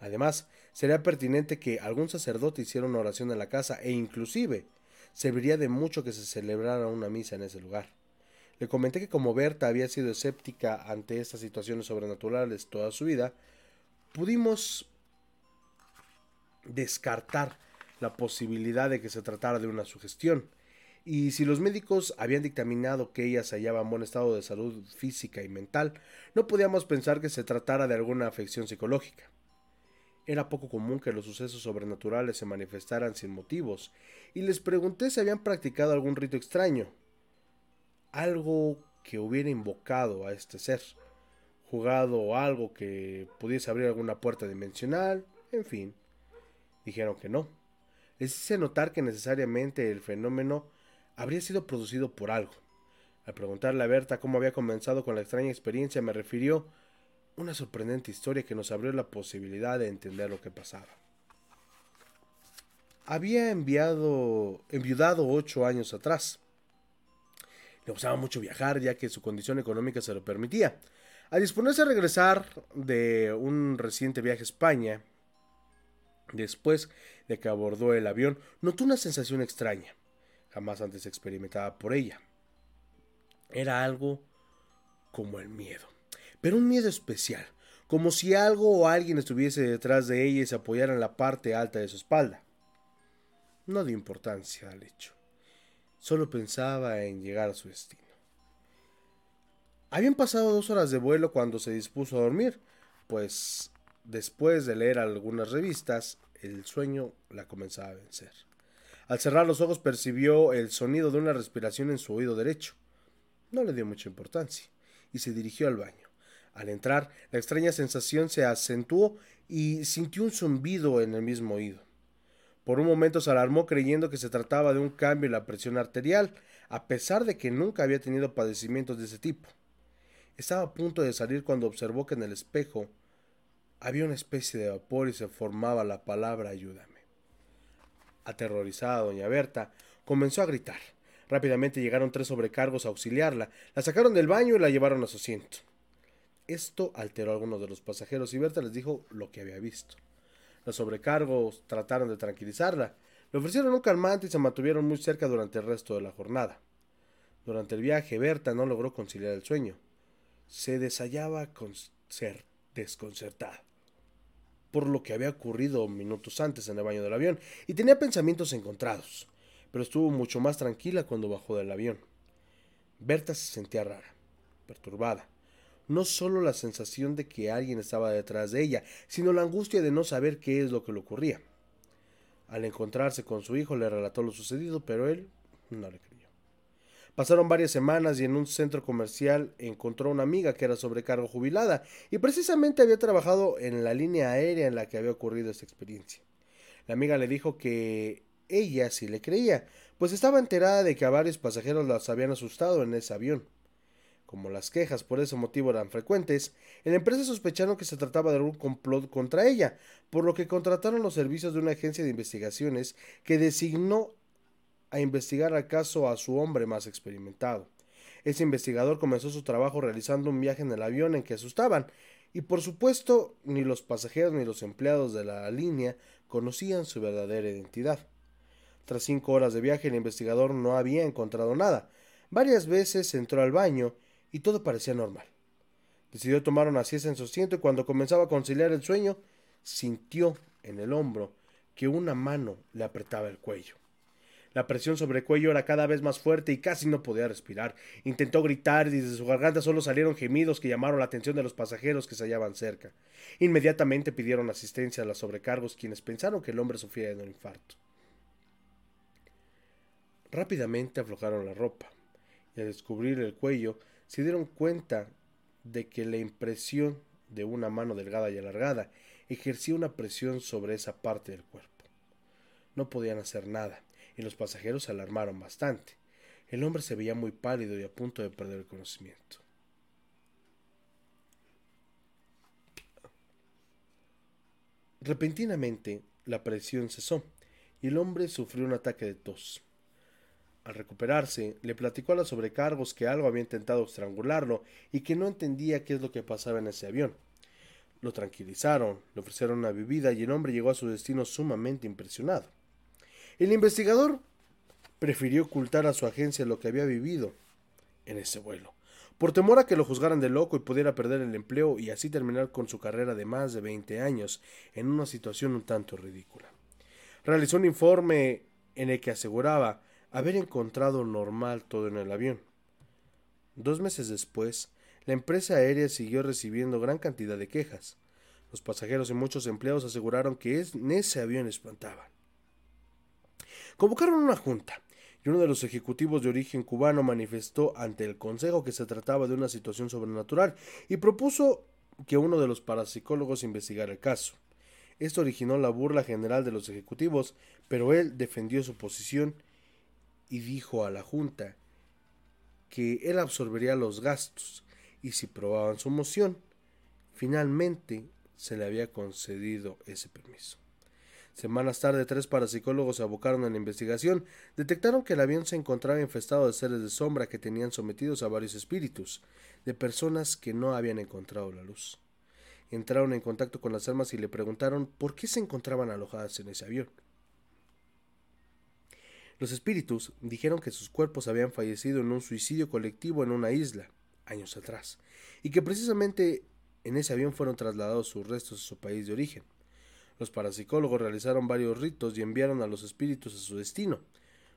Además, sería pertinente que algún sacerdote hiciera una oración en la casa e inclusive serviría de mucho que se celebrara una misa en ese lugar. Le comenté que como Berta había sido escéptica ante estas situaciones sobrenaturales toda su vida, pudimos descartar la posibilidad de que se tratara de una sugestión. Y si los médicos habían dictaminado que ella se hallaba en buen estado de salud física y mental, no podíamos pensar que se tratara de alguna afección psicológica. Era poco común que los sucesos sobrenaturales se manifestaran sin motivos, y les pregunté si habían practicado algún rito extraño, algo que hubiera invocado a este ser, jugado algo que pudiese abrir alguna puerta dimensional, en fin. Dijeron que no. Les hice notar que necesariamente el fenómeno habría sido producido por algo. Al preguntarle a Berta cómo había comenzado con la extraña experiencia, me refirió una sorprendente historia que nos abrió la posibilidad de entender lo que pasaba. Había enviado, enviudado ocho años atrás. Le gustaba mucho viajar ya que su condición económica se lo permitía. Al disponerse a regresar de un reciente viaje a España, después de que abordó el avión, notó una sensación extraña, jamás antes experimentada por ella. Era algo como el miedo, pero un miedo especial, como si algo o alguien estuviese detrás de ella y se apoyara en la parte alta de su espalda. No dio importancia al hecho. Solo pensaba en llegar a su destino. Habían pasado dos horas de vuelo cuando se dispuso a dormir, pues después de leer algunas revistas, el sueño la comenzaba a vencer. Al cerrar los ojos percibió el sonido de una respiración en su oído derecho. No le dio mucha importancia y se dirigió al baño. Al entrar, la extraña sensación se acentuó y sintió un zumbido en el mismo oído. Por un momento se alarmó creyendo que se trataba de un cambio en la presión arterial, a pesar de que nunca había tenido padecimientos de ese tipo. Estaba a punto de salir cuando observó que en el espejo había una especie de vapor y se formaba la palabra ayúdame. Aterrorizada doña Berta comenzó a gritar. Rápidamente llegaron tres sobrecargos a auxiliarla, la sacaron del baño y la llevaron a su asiento. Esto alteró a algunos de los pasajeros y Berta les dijo lo que había visto. Los sobrecargos trataron de tranquilizarla. Le ofrecieron un calmante y se mantuvieron muy cerca durante el resto de la jornada. Durante el viaje, Berta no logró conciliar el sueño. Se desayaba con ser desconcertada por lo que había ocurrido minutos antes en el baño del avión y tenía pensamientos encontrados, pero estuvo mucho más tranquila cuando bajó del avión. Berta se sentía rara, perturbada no solo la sensación de que alguien estaba detrás de ella, sino la angustia de no saber qué es lo que le ocurría. Al encontrarse con su hijo le relató lo sucedido, pero él no le creyó. Pasaron varias semanas y en un centro comercial encontró una amiga que era sobrecargo jubilada y precisamente había trabajado en la línea aérea en la que había ocurrido esta experiencia. La amiga le dijo que ella sí le creía, pues estaba enterada de que a varios pasajeros las habían asustado en ese avión. Como las quejas por ese motivo eran frecuentes, en la empresa sospecharon que se trataba de algún complot contra ella, por lo que contrataron los servicios de una agencia de investigaciones que designó a investigar el caso a su hombre más experimentado. Ese investigador comenzó su trabajo realizando un viaje en el avión en que asustaban, y por supuesto ni los pasajeros ni los empleados de la línea conocían su verdadera identidad. Tras cinco horas de viaje el investigador no había encontrado nada. Varias veces entró al baño y todo parecía normal. Decidió tomar una siesta en su asiento y cuando comenzaba a conciliar el sueño, sintió en el hombro que una mano le apretaba el cuello. La presión sobre el cuello era cada vez más fuerte y casi no podía respirar. Intentó gritar y desde su garganta solo salieron gemidos que llamaron la atención de los pasajeros que se hallaban cerca. Inmediatamente pidieron asistencia a los sobrecargos, quienes pensaron que el hombre sufría de un infarto. Rápidamente aflojaron la ropa y al descubrir el cuello se dieron cuenta de que la impresión de una mano delgada y alargada ejercía una presión sobre esa parte del cuerpo. No podían hacer nada y los pasajeros se alarmaron bastante. El hombre se veía muy pálido y a punto de perder el conocimiento. Repentinamente la presión cesó y el hombre sufrió un ataque de tos. Al recuperarse, le platicó a los sobrecargos que algo había intentado estrangularlo y que no entendía qué es lo que pasaba en ese avión. Lo tranquilizaron, le ofrecieron una bebida y el hombre llegó a su destino sumamente impresionado. El investigador prefirió ocultar a su agencia lo que había vivido en ese vuelo, por temor a que lo juzgaran de loco y pudiera perder el empleo y así terminar con su carrera de más de 20 años en una situación un tanto ridícula. Realizó un informe en el que aseguraba haber encontrado normal todo en el avión. Dos meses después, la empresa aérea siguió recibiendo gran cantidad de quejas. Los pasajeros y muchos empleados aseguraron que en ese avión espantaban. Convocaron una junta y uno de los ejecutivos de origen cubano manifestó ante el Consejo que se trataba de una situación sobrenatural y propuso que uno de los parapsicólogos investigara el caso. Esto originó la burla general de los ejecutivos, pero él defendió su posición y dijo a la Junta que él absorbería los gastos y si probaban su moción, finalmente se le había concedido ese permiso. Semanas tarde, tres parapsicólogos se abocaron a la investigación. Detectaron que el avión se encontraba infestado de seres de sombra que tenían sometidos a varios espíritus, de personas que no habían encontrado la luz. Entraron en contacto con las almas y le preguntaron por qué se encontraban alojadas en ese avión. Los espíritus dijeron que sus cuerpos habían fallecido en un suicidio colectivo en una isla, años atrás, y que precisamente en ese avión fueron trasladados sus restos a su país de origen. Los parapsicólogos realizaron varios ritos y enviaron a los espíritus a su destino,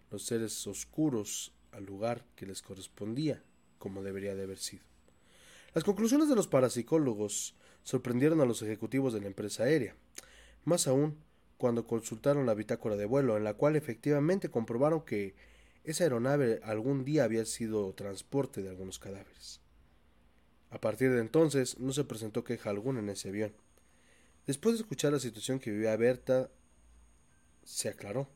los seres oscuros al lugar que les correspondía, como debería de haber sido. Las conclusiones de los parapsicólogos sorprendieron a los ejecutivos de la empresa aérea. Más aún, cuando consultaron la bitácora de vuelo, en la cual efectivamente comprobaron que esa aeronave algún día había sido transporte de algunos cadáveres. A partir de entonces no se presentó queja alguna en ese avión. Después de escuchar la situación que vivía Berta, se aclaró.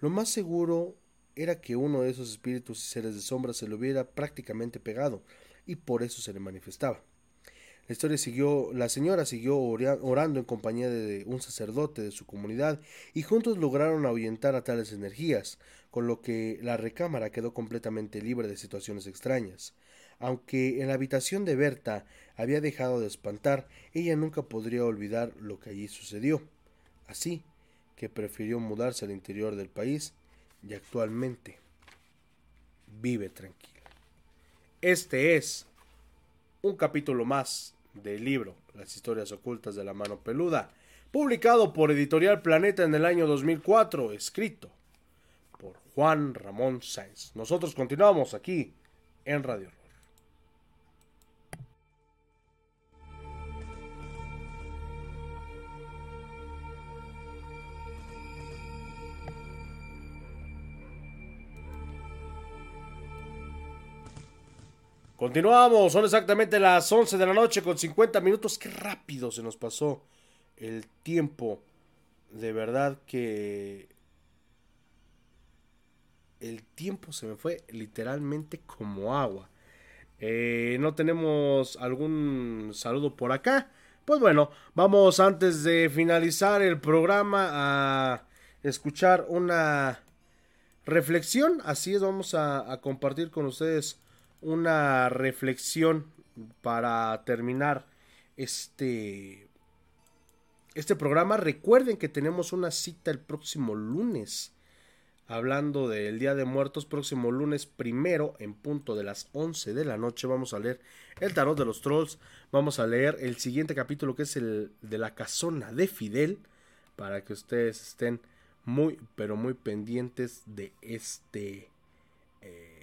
Lo más seguro era que uno de esos espíritus y seres de sombra se le hubiera prácticamente pegado, y por eso se le manifestaba. La historia siguió, la señora siguió orando en compañía de un sacerdote de su comunidad y juntos lograron ahuyentar a tales energías, con lo que la recámara quedó completamente libre de situaciones extrañas. Aunque en la habitación de Berta había dejado de espantar, ella nunca podría olvidar lo que allí sucedió. Así que prefirió mudarse al interior del país y actualmente vive tranquila. Este es un capítulo más del libro Las historias ocultas de la mano peluda, publicado por Editorial Planeta en el año 2004, escrito por Juan Ramón Sáenz. Nosotros continuamos aquí en Radio Continuamos, son exactamente las 11 de la noche con 50 minutos. Qué rápido se nos pasó el tiempo. De verdad que el tiempo se me fue literalmente como agua. Eh, no tenemos algún saludo por acá. Pues bueno, vamos antes de finalizar el programa a escuchar una reflexión. Así es, vamos a, a compartir con ustedes una reflexión para terminar este este programa. Recuerden que tenemos una cita el próximo lunes hablando del Día de Muertos, próximo lunes primero en punto de las 11 de la noche vamos a leer el tarot de los trolls, vamos a leer el siguiente capítulo que es el de la casona de Fidel, para que ustedes estén muy, pero muy pendientes de este, eh,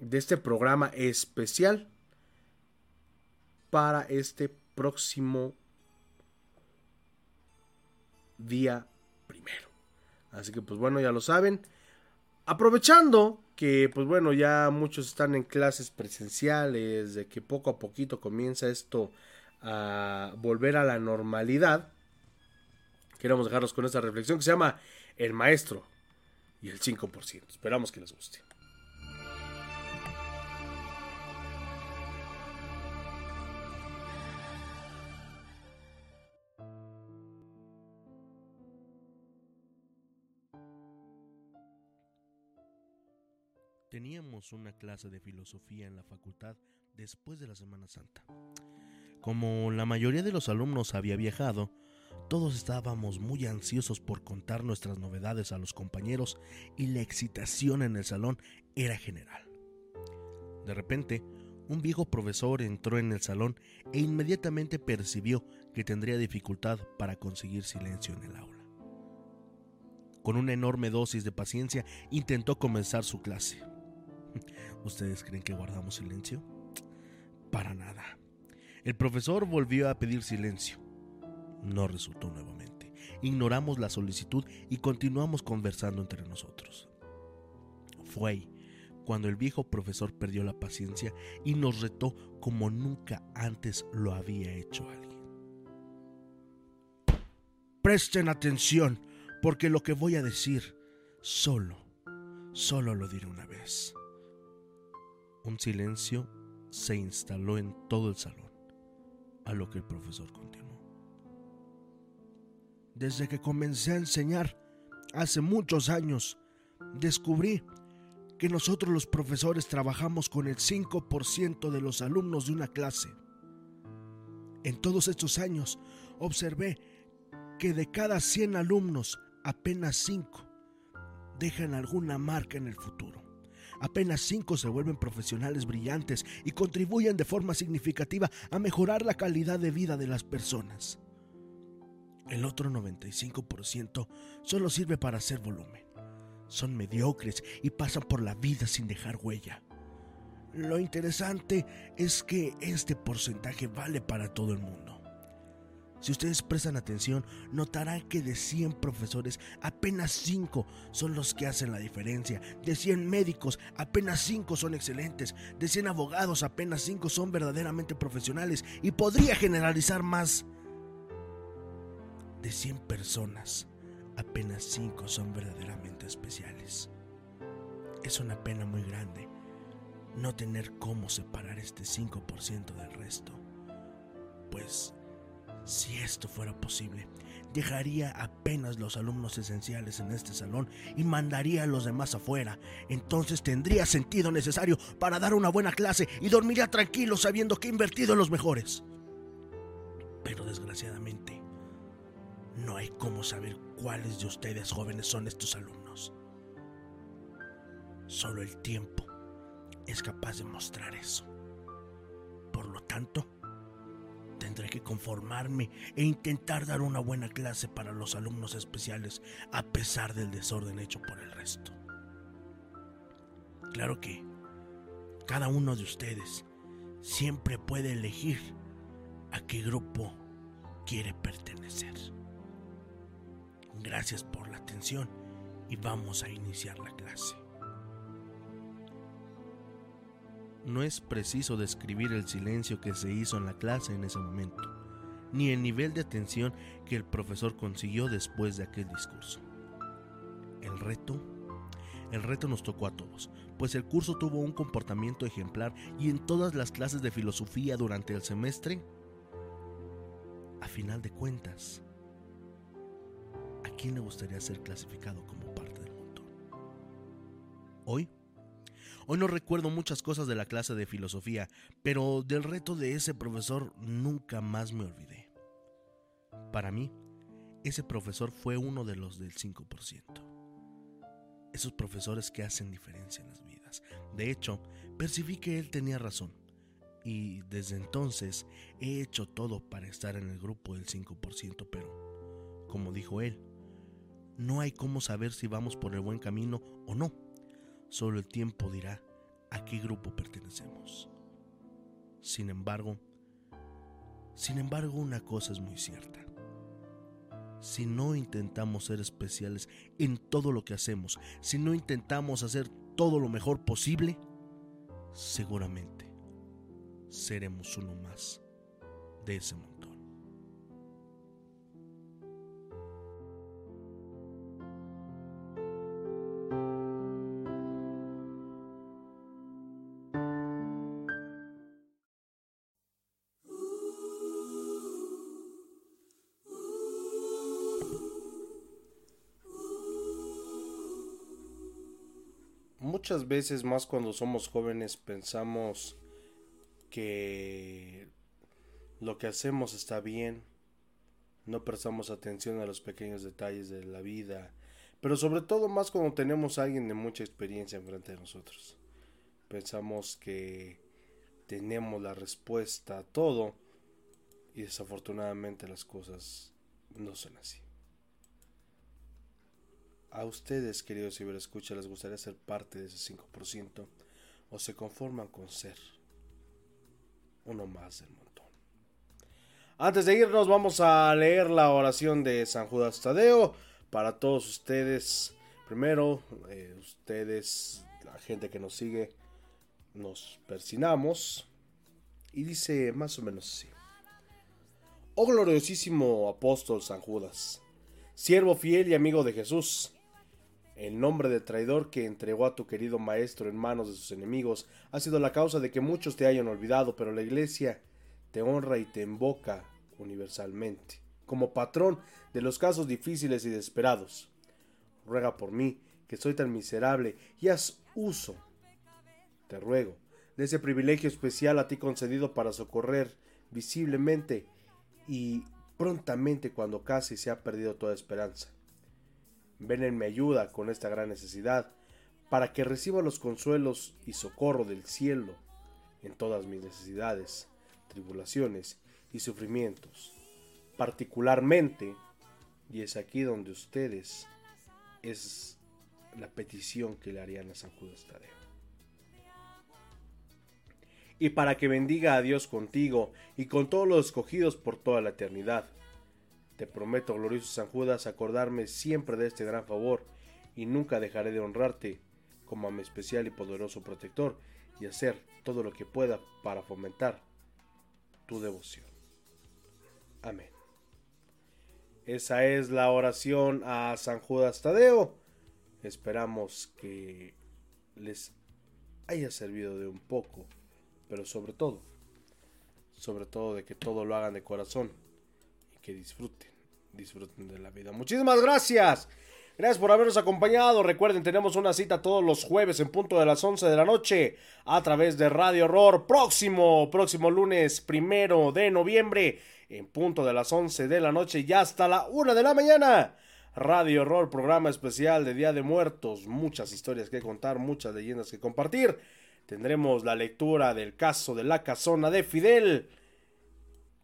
de este programa especial para este próximo día primero. Así que pues bueno, ya lo saben. Aprovechando que, pues bueno, ya muchos están en clases presenciales, de que poco a poquito comienza esto a volver a la normalidad, queremos dejarlos con esta reflexión que se llama El Maestro y el 5%. Esperamos que les guste. Teníamos una clase de filosofía en la facultad después de la Semana Santa. Como la mayoría de los alumnos había viajado, todos estábamos muy ansiosos por contar nuestras novedades a los compañeros y la excitación en el salón era general. De repente, un viejo profesor entró en el salón e inmediatamente percibió que tendría dificultad para conseguir silencio en el aula. Con una enorme dosis de paciencia intentó comenzar su clase. ¿Ustedes creen que guardamos silencio? Para nada. El profesor volvió a pedir silencio. No resultó nuevamente. Ignoramos la solicitud y continuamos conversando entre nosotros. Fue cuando el viejo profesor perdió la paciencia y nos retó como nunca antes lo había hecho alguien. Presten atención, porque lo que voy a decir solo, solo lo diré una vez. Un silencio se instaló en todo el salón, a lo que el profesor continuó. Desde que comencé a enseñar, hace muchos años, descubrí que nosotros los profesores trabajamos con el 5% de los alumnos de una clase. En todos estos años observé que de cada 100 alumnos, apenas 5 dejan alguna marca en el futuro. Apenas 5 se vuelven profesionales brillantes y contribuyen de forma significativa a mejorar la calidad de vida de las personas. El otro 95% solo sirve para hacer volumen. Son mediocres y pasan por la vida sin dejar huella. Lo interesante es que este porcentaje vale para todo el mundo. Si ustedes prestan atención, notarán que de 100 profesores, apenas 5 son los que hacen la diferencia. De 100 médicos, apenas 5 son excelentes. De 100 abogados, apenas 5 son verdaderamente profesionales. Y podría generalizar más. De 100 personas, apenas 5 son verdaderamente especiales. Es una pena muy grande no tener cómo separar este 5% del resto. Pues si esto fuera posible, dejaría apenas los alumnos esenciales en este salón y mandaría a los demás afuera. Entonces tendría sentido necesario para dar una buena clase y dormiría tranquilo sabiendo que he invertido en los mejores. Pero desgraciadamente, no hay cómo saber cuáles de ustedes jóvenes son estos alumnos. Solo el tiempo es capaz de mostrar eso. Por lo tanto, tendré que conformarme e intentar dar una buena clase para los alumnos especiales a pesar del desorden hecho por el resto. Claro que cada uno de ustedes siempre puede elegir a qué grupo quiere pertenecer. Gracias por la atención y vamos a iniciar la clase. No es preciso describir el silencio que se hizo en la clase en ese momento, ni el nivel de atención que el profesor consiguió después de aquel discurso. El reto, el reto nos tocó a todos, pues el curso tuvo un comportamiento ejemplar y en todas las clases de filosofía durante el semestre, a final de cuentas, ¿a quién le gustaría ser clasificado como parte del montón? Hoy, hoy no recuerdo muchas cosas de la clase de filosofía, pero del reto de ese profesor nunca más me olvidé. Para mí, ese profesor fue uno de los del 5%. Esos profesores que hacen diferencia en las vidas. De hecho, percibí que él tenía razón. Y desde entonces he hecho todo para estar en el grupo del 5%, pero, como dijo él, no hay cómo saber si vamos por el buen camino o no. Solo el tiempo dirá a qué grupo pertenecemos. Sin embargo, sin embargo, una cosa es muy cierta. Si no intentamos ser especiales en todo lo que hacemos, si no intentamos hacer todo lo mejor posible, seguramente seremos uno más de ese montón. Muchas veces más cuando somos jóvenes pensamos que lo que hacemos está bien, no prestamos atención a los pequeños detalles de la vida, pero sobre todo más cuando tenemos a alguien de mucha experiencia enfrente de nosotros. Pensamos que tenemos la respuesta a todo y desafortunadamente las cosas no son así. ¿A ustedes, queridos ciberescuchas, les gustaría ser parte de ese 5% o se conforman con ser uno más del montón? Antes de irnos, vamos a leer la oración de San Judas Tadeo para todos ustedes. Primero, eh, ustedes, la gente que nos sigue, nos persinamos y dice más o menos así. Oh gloriosísimo apóstol San Judas, siervo fiel y amigo de Jesús, el nombre de traidor que entregó a tu querido maestro en manos de sus enemigos ha sido la causa de que muchos te hayan olvidado, pero la iglesia te honra y te invoca universalmente, como patrón de los casos difíciles y desesperados. Ruega por mí, que soy tan miserable, y haz uso, te ruego, de ese privilegio especial a ti concedido para socorrer visiblemente y prontamente cuando casi se ha perdido toda esperanza Ven en mi ayuda con esta gran necesidad, para que reciba los consuelos y socorro del cielo en todas mis necesidades, tribulaciones y sufrimientos. Particularmente, y es aquí donde ustedes es la petición que le harían a San Judas Tadeo. Y para que bendiga a Dios contigo y con todos los escogidos por toda la eternidad te prometo, glorioso San Judas, acordarme siempre de este gran favor y nunca dejaré de honrarte como a mi especial y poderoso protector y hacer todo lo que pueda para fomentar tu devoción. Amén. Esa es la oración a San Judas Tadeo. Esperamos que les haya servido de un poco, pero sobre todo, sobre todo de que todo lo hagan de corazón que disfruten, disfruten de la vida. Muchísimas gracias. Gracias por habernos acompañado. Recuerden, tenemos una cita todos los jueves en punto de las 11 de la noche a través de Radio Horror. Próximo, próximo lunes primero de noviembre en punto de las 11 de la noche y hasta la 1 de la mañana. Radio Horror, programa especial de Día de Muertos. Muchas historias que contar, muchas leyendas que compartir. Tendremos la lectura del caso de la casona de Fidel.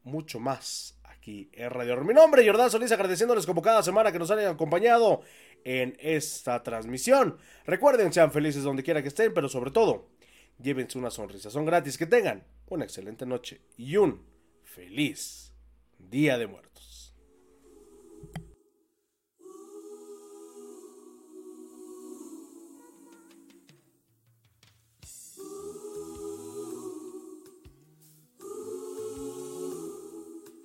Mucho más aquí en Radio Mi nombre es Jordán Solís, agradeciéndoles como cada semana que nos hayan acompañado en esta transmisión. Recuerden, sean felices donde quiera que estén, pero sobre todo, llévense una sonrisa. Son gratis, que tengan una excelente noche y un feliz Día de Muertos.